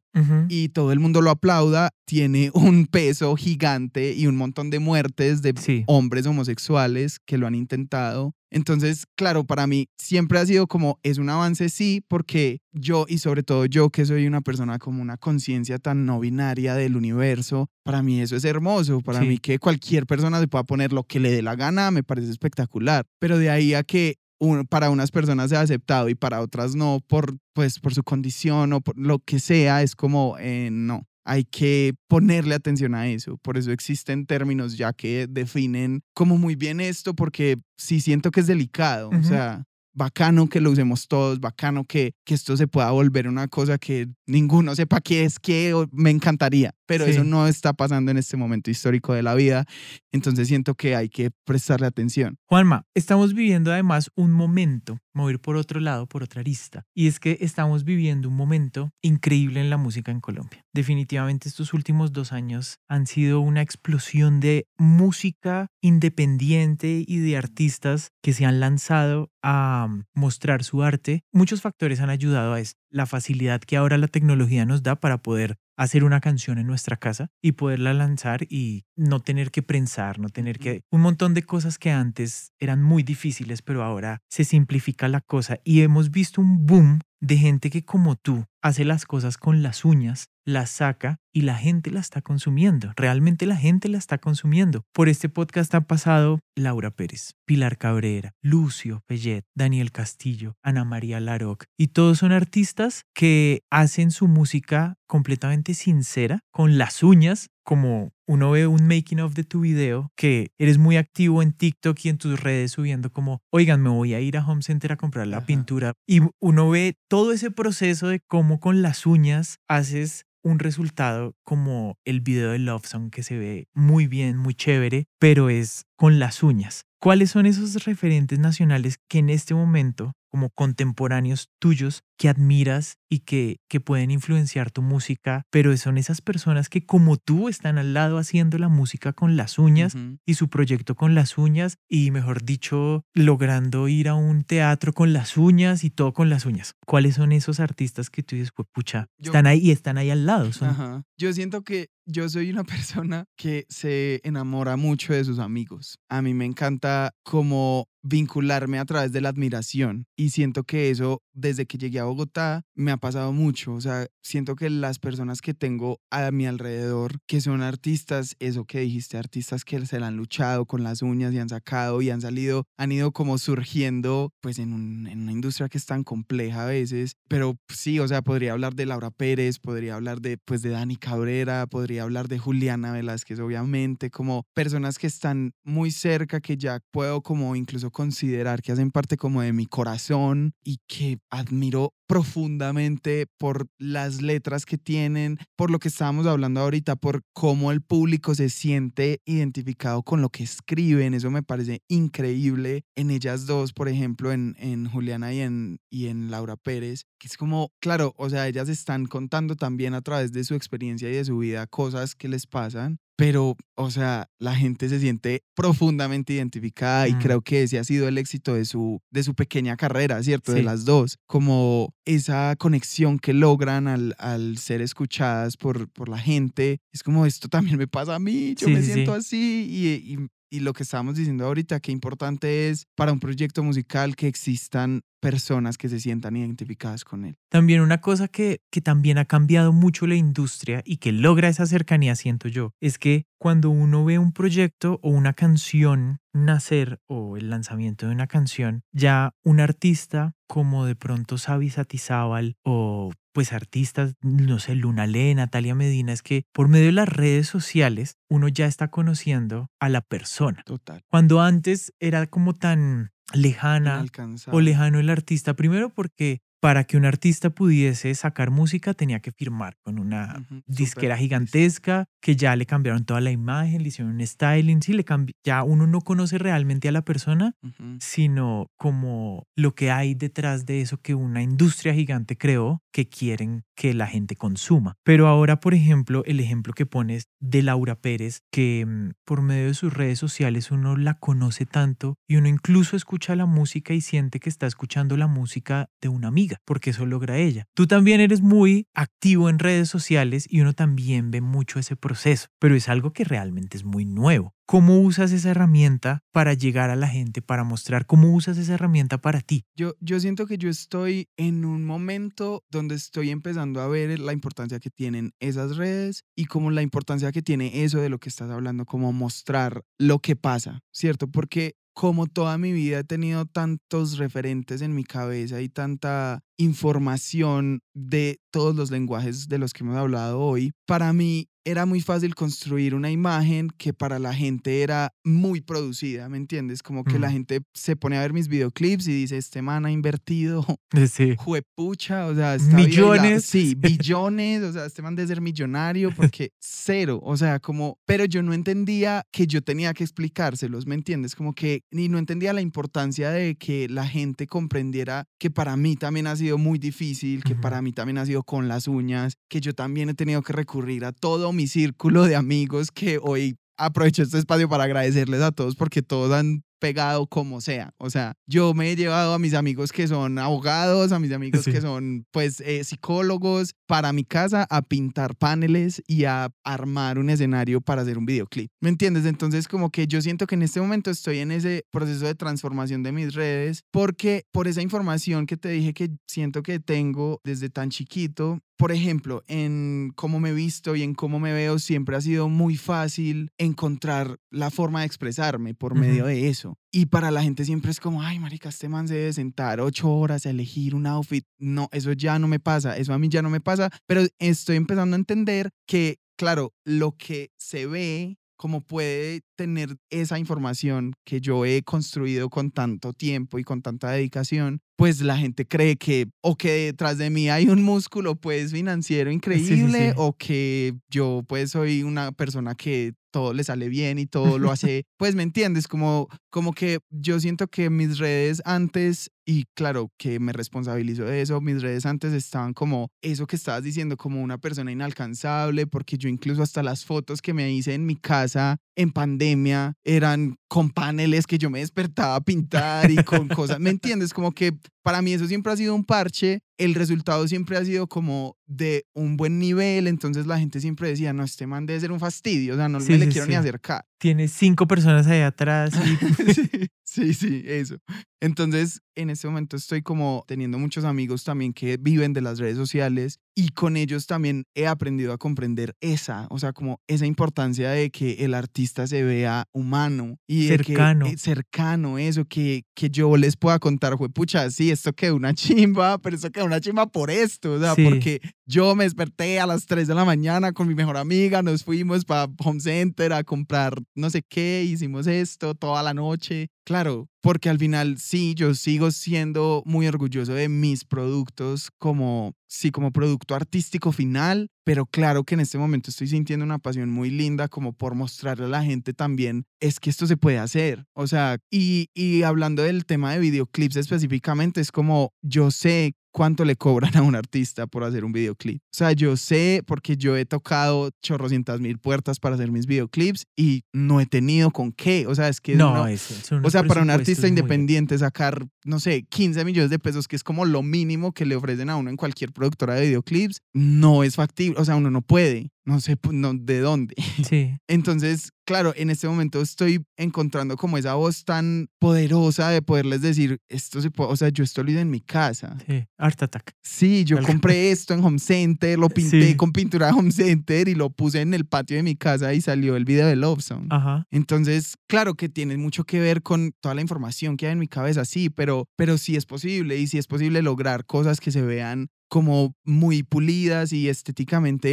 C: y todo el mundo lo aplauda, tiene un peso gigante y un montón de muertes de
B: Sí.
C: hombres homosexuales que lo han intentado. Entonces, claro, para mí siempre ha sido como, es un avance, sí, porque yo y sobre todo yo que soy una persona como una conciencia tan no binaria del universo, para mí eso es hermoso, para
B: Sí.
C: mí que cualquier persona se pueda poner lo que le dé la gana, me parece espectacular, pero de ahí a que un- para unas personas sea aceptado y para otras no, por, pues, por su condición o por lo que sea, es como, eh, no. Hay que ponerle atención a eso. Por eso existen términos ya que definen como muy bien esto, porque sí siento que es delicado. O sea, bacano que lo usemos todos, bacano que, que esto se pueda volver una cosa que ninguno sepa qué es qué, o- me encantaría. Pero
B: Sí.
C: eso no está pasando en este momento histórico de la vida. Entonces siento que hay que prestarle atención.
B: Juanma, estamos viviendo además un momento, ir por otro lado, por otra arista, y es que estamos viviendo un momento increíble en la música en Colombia. Definitivamente estos últimos dos años han sido una explosión de música independiente y de artistas que se han lanzado a mostrar su arte. Muchos factores han ayudado a esto. La facilidad que ahora la tecnología nos da para poder hacer una canción en nuestra casa y poderla lanzar y no tener que prensar, no tener que... Un montón de cosas que antes eran muy difíciles, pero ahora se simplifica la cosa y hemos visto un boom de gente que como tú hace las cosas con las uñas, las saca y la gente la está consumiendo. Realmente la gente la está consumiendo. Por este podcast han pasado Laura Pérez, Pilar Cabrera, Lucio Pellet, Daniel Castillo, Ana María Laroc y todos son artistas que hacen su música completamente sincera, con las uñas, como uno ve un making of de tu video, que eres muy activo en TikTok y en tus redes subiendo como, oigan, me voy a ir a Home Center a comprar la
C: Ajá.
B: pintura. Y uno ve todo ese proceso de cómo con las uñas haces un resultado como el video de Love Song que se ve muy bien, muy chévere, pero es con las uñas. ¿Cuáles son esos referentes nacionales que en este momento, como contemporáneos tuyos, que admiras y que, que pueden influenciar tu música, pero son esas personas que como tú están al lado haciendo la música con las uñas y su proyecto con las uñas y mejor dicho, logrando ir a un teatro con las uñas y todo con las uñas. ¿Cuáles son esos artistas que tú dices, "Pues, pucha,
C: Yo-
B: están ahí y están ahí al lado? Son,
C: Ajá. Yo siento que yo soy una persona que se enamora mucho de sus amigos. A mí me encanta como vincularme a través de la admiración y siento que eso desde que llegué a Bogotá me ha pasado mucho. O sea, siento que las personas que tengo a mi alrededor, que son artistas, eso que dijiste, artistas que se la han luchado con las uñas y han sacado y han salido, han ido como surgiendo pues en, un- en una industria que es tan compleja a veces, pero sí, o sea, podría hablar de Laura Pérez, podría hablar de pues de Dani Cabrera, podría hablar de Juliana Velázquez, obviamente, como personas que están muy cerca, que ya puedo como incluso considerar que hacen parte como de mi corazón y que admiro profundamente por las letras que tienen, por lo que estábamos hablando ahorita, por cómo el público se siente identificado con lo que escriben. Eso me parece increíble en ellas dos, por ejemplo, en, en Juliana y en, y en Laura Pérez, que es como, claro, o sea, ellas están contando también a través de su experiencia y de su vida cosas que les pasan. Pero, o sea, la gente se siente profundamente identificada y creo que ese ha sido el éxito de su, de su pequeña carrera, ¿cierto? De las dos. Como esa conexión que logran al, al ser escuchadas por, por la gente. Es como esto también me pasa a mí, yo
B: Sí,
C: me
B: sí,
C: siento
B: sí.
C: así y, y, y lo que estábamos diciendo ahorita, qué importante es para un proyecto musical que existan personas que se sientan identificadas con él.
B: También una cosa que, que también ha cambiado mucho la industria y que logra esa cercanía, siento yo, es que cuando uno ve un proyecto o una canción nacer o el lanzamiento de una canción, ya un artista como de pronto Sabi Satizábal o pues artistas, no sé, Luna Le, Natalia Medina, es que por medio de las redes sociales uno ya está conociendo a la persona.
C: Total.
B: Cuando antes era como tan lejana, o lejano el artista. Primero porque para que un artista pudiese sacar música tenía que firmar con una disquera gigantesca que ya le cambiaron toda la imagen, le hicieron un styling, sí, le ya uno no conoce realmente a la persona, sino como lo que hay detrás de eso que una industria gigante creó que quieren que la gente consuma. Pero ahora, por ejemplo, el ejemplo que pones de Laura Pérez, que mm, por medio de sus redes sociales uno la conoce tanto y uno incluso escucha la música y siente que está escuchando la música de una amiga, porque eso logra ella. Tú también eres muy activo en redes sociales y uno también ve mucho ese proceso, pero es algo que realmente es muy nuevo. ¿Cómo usas esa herramienta para llegar a la gente, para mostrar cómo usas esa herramienta para ti?
C: Yo, yo siento que yo estoy en un momento donde estoy empezando a ver la importancia que tienen esas redes y como la importancia que tiene eso de lo que estás hablando, como mostrar lo que pasa, ¿cierto? Porque como toda mi vida he tenido tantos referentes en mi cabeza y tanta información de todos los lenguajes de los que hemos hablado hoy, para mí era muy fácil construir una imagen que para la gente era muy producida, ¿me entiendes? Como que la
B: Mm.
C: gente se pone a ver mis videoclips y dice, este man ha invertido
B: Sí.
C: juepucha, o sea, está la-
B: Millones.
C: Sí, billones, o sea, este man de ser millonario porque cero, o sea, como, pero yo no entendía que yo tenía que explicárselos, ¿me entiendes? Como que ni no entendía la importancia de que la gente comprendiera que para mí también ha sido muy difícil, que
B: Ujú.
C: para mí también ha sido con las uñas, que yo también he tenido que recurrir a todo mi círculo de amigos que hoy aprovecho este espacio para agradecerles a todos porque todos han pegado como sea. O sea, yo me he llevado a mis amigos que son abogados, a mis amigos
B: Sí.
C: que son pues eh, psicólogos para mi casa a pintar paneles y a armar un escenario para hacer un videoclip. ¿Me entiendes? Entonces como que yo siento que en este momento estoy en ese proceso de transformación de mis redes porque por esa información que te dije que siento que tengo desde tan chiquito, por ejemplo, en cómo me visto y en cómo me veo, siempre ha sido muy fácil encontrar la forma de expresarme por medio de eso. Y para la gente siempre es como, ay, marica, este man se debe sentar ocho horas a elegir un outfit. No, eso ya no me pasa, eso a mí ya no me pasa, pero estoy empezando a entender que, claro, lo que se ve como puede tener esa información que yo he construido con tanto tiempo y con tanta dedicación, pues la gente cree que o que detrás de mí hay un músculo pues financiero
B: sí,
C: increíble
B: sí.
C: o que yo pues soy una persona que todo le sale bien y todo lo hace, pues me entiendes, como, como que yo siento que mis redes antes, y claro que me responsabilizo de eso, mis redes antes estaban como eso que estabas diciendo, como una persona inalcanzable, porque yo incluso hasta las fotos que me hice en mi casa en pandemia eran con paneles que yo me despertaba a pintar y con cosas, ¿me entiendes? Como que para mí eso siempre ha sido un parche, el resultado siempre ha sido como de un buen nivel, entonces la gente siempre decía, no, este man debe ser un fastidio, o sea, no
B: Sí,
C: me le
B: sí,
C: quiero ni acercar.
B: Tiene cinco personas ahí atrás y
C: sí, sí, sí, eso. Entonces, en este momento estoy como teniendo muchos amigos también que viven de las redes sociales y con ellos también he aprendido a comprender esa, o sea, como esa importancia de que el artista se vea humano y de que-
B: Cercano.
C: eh, cercano, eso, que, que yo les pueda contar, fue pucha, sí, esto quedó una chimba, pero esto quedó una chimba por esto, o sea,
B: Sí.
C: porque yo me desperté a las 3 de la mañana con mi mejor amiga, nos fuimos para Home Center a comprar no sé qué, hicimos esto toda la noche. Claro, porque al final sí, yo sigo siendo muy orgulloso de mis productos como, sí, como producto artístico final, pero claro que en este momento estoy sintiendo una pasión muy linda como por mostrarle a la gente también, es que esto se puede hacer. O sea, y, y hablando del tema de videoclips específicamente, es como yo sé cuánto le cobran a un artista por hacer un videoclip. O sea, yo sé porque yo he tocado chorrocientas mil puertas para hacer mis videoclips y no he tenido con qué. O sea, es que
B: no,
C: no-
B: eso.
C: o sea, para un artista independiente sacar, no sé, 15 millones de pesos, que es como lo mínimo que le ofrecen a uno en cualquier productora de videoclips, no es factible. O sea, uno no puede. No sé no, de dónde.
B: Sí,
C: Entonces, claro, en este momento estoy encontrando como esa voz tan poderosa de poderles decir, esto se puede, o sea, yo esto lo hice en mi casa.
B: sí. Art Attack.
C: Sí, yo compré esto en Home Center, lo pinté
B: Sí.
C: con pintura de Home Center y lo puse en el patio de mi casa y salió el video de Love Song.
B: Ajá.
C: Entonces, claro que tiene mucho que ver con toda la información que hay en mi cabeza, sí, pero, pero sí es posible y sí es posible lograr cosas que se vean como muy pulidas y estéticamente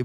C: eh,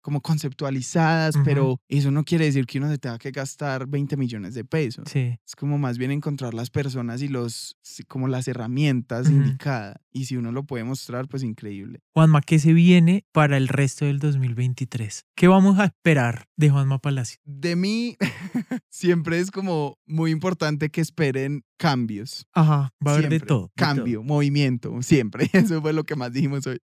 C: como conceptualizadas, pero eso no quiere decir que uno se tenga que gastar 20 millones de pesos.
B: Sí.
C: Es como más bien encontrar las personas y los, como las herramientas indicadas. Y si uno lo puede mostrar, pues increíble.
B: Juanma, ¿qué se viene para el resto del 2023? ¿Qué vamos a esperar de Juanma Palacio?
C: De mí, siempre es como muy importante que esperen cambios.
B: Ajá, va a haber de todo. de
C: Cambio, movimiento, siempre. Eso fue lo que más dijimos hoy.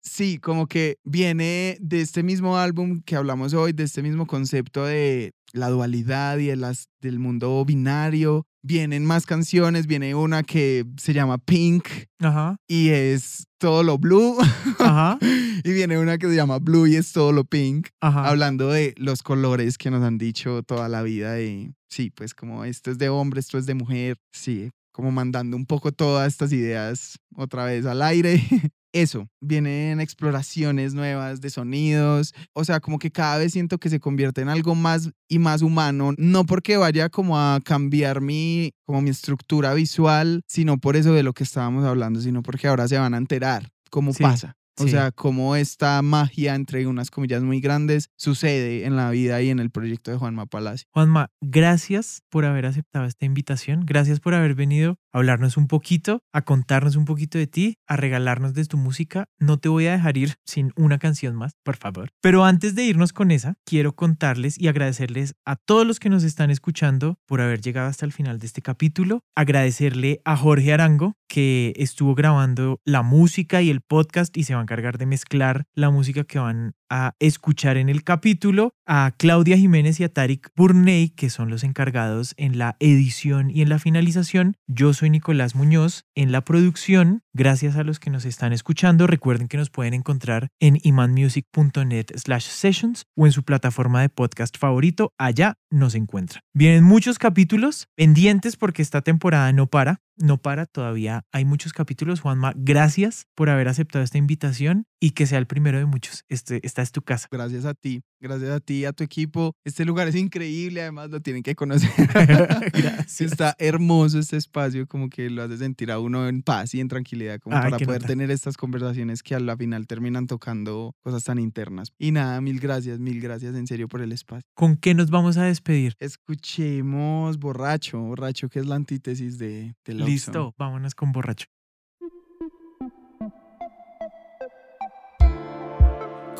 C: Sí, como que viene de este mismo álbum que hablamos hoy, de este mismo concepto de la dualidad y de las, del mundo binario. Vienen más canciones, viene una que se llama Pink.
B: Ajá,
C: y es todo lo blue.
B: ajá,
C: y viene una que se llama Blue y es todo lo pink.
B: ajá.
C: Hablando de los colores que nos han dicho toda la vida y sí, pues como esto es de hombre, esto es de mujer, sí, como mandando un poco todas estas ideas otra vez al aire. Eso, vienen exploraciones nuevas de sonidos, o sea, como que cada vez siento que se convierte en algo más y más humano, no porque vaya como a cambiar mi, como mi estructura visual, sino por eso de lo que estábamos hablando, sino porque ahora se van a enterar cómo
B: Sí.
C: pasa.
F: O
B: Sí.
F: sea, cómo esta magia, entre unas comillas muy grandes, sucede en la vida y en el proyecto de Juanma Palacio.
B: Juanma, gracias por haber aceptado esta invitación. Gracias por haber venido a hablarnos un poquito, a contarnos un poquito de ti, a regalarnos de tu música. No te voy a dejar ir sin una canción más, por favor. Pero antes de irnos con esa, quiero contarles y agradecerles a todos los que nos están escuchando por haber llegado hasta el final de este capítulo. Agradecerle a Jorge Arango, que estuvo grabando la música y el podcast y se va a encargar de mezclar la música que van a escuchar en el capítulo, a Claudia Jiménez y a Tarik Burney, que son los encargados en la edición y en la finalización. Yo soy Nicolás Muñoz en la producción. Gracias a los que nos están escuchando. Recuerden que nos pueden encontrar en imanmusic.net slash sessions o en su plataforma de podcast favorito. Allá nos encuentran. Vienen muchos capítulos pendientes porque esta temporada no para. No para, todavía hay muchos capítulos. Juanma, gracias por haber aceptado esta invitación y que sea el primero de muchos. Este, esta es tu casa.
F: Gracias a ti, gracias a ti, a tu equipo. Este lugar es increíble, además lo tienen que conocer.
B: Gracias.
F: Está hermoso este espacio, como que lo hace sentir a uno en paz y en tranquilidad, como
B: Ay,
F: para poder
B: nota.
F: tener estas conversaciones que a la final terminan tocando cosas tan internas. Y nada, mil gracias, mil gracias en serio por el espacio.
B: ¿Con qué nos vamos a despedir?
F: Escuchemos Borracho, Borracho que es la antítesis de, de.
B: Listo, vámonos con borracho.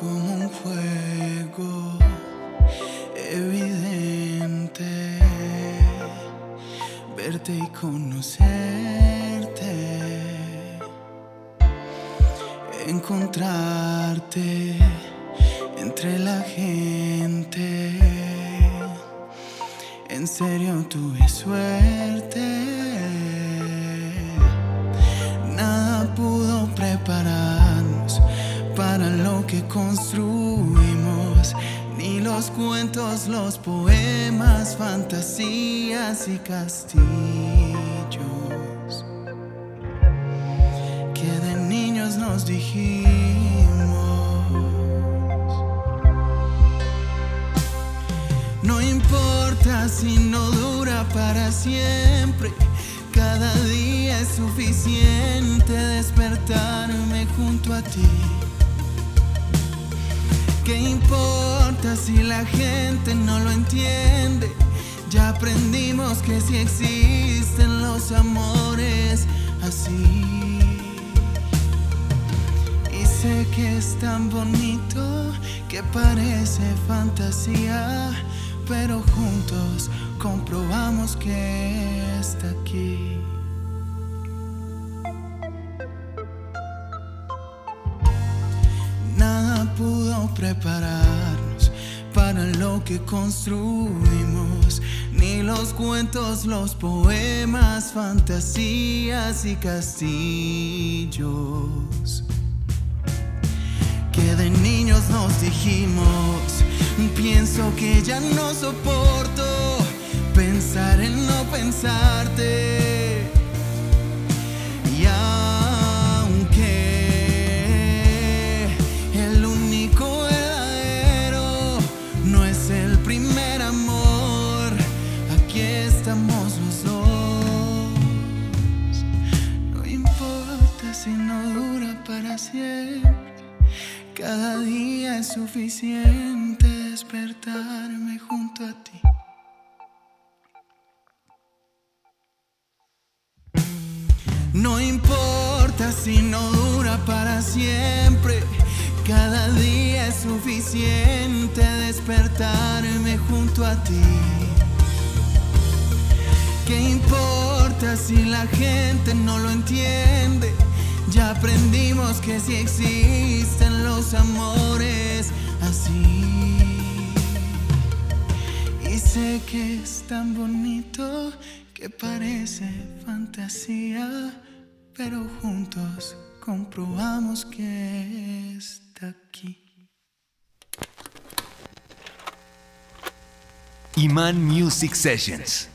C: Como un juego evidente. Verte y conocerte. Encontrarte entre la gente. En serio tuve suerte. Nada pudo lo que construimos, ni los cuentos, los poemas, fantasías y castillos que de niños nos dijimos. No importa si no dura para siempre. Cada día es suficiente despertarme junto a ti. ¿Qué importa si la gente no lo entiende? Ya aprendimos que si existen los amores así. Y sé que es tan bonito que parece fantasía, pero juntos comprobamos que está aquí. Prepararnos para lo que construimos, ni los cuentos, los poemas, fantasías y castillos que de niños nos dijimos. Pienso que ya no soporto pensar en no pensarte. Cada día es suficiente despertarme junto a ti. No importa si no dura para siempre. Cada día es suficiente despertarme junto a ti. ¿Qué importa si la gente no lo entiende? Ya aprendimos que si existen los amores así. Y sé que es tan bonito que parece fantasía, pero juntos comprobamos que está aquí.
A: Iman Music Sessions.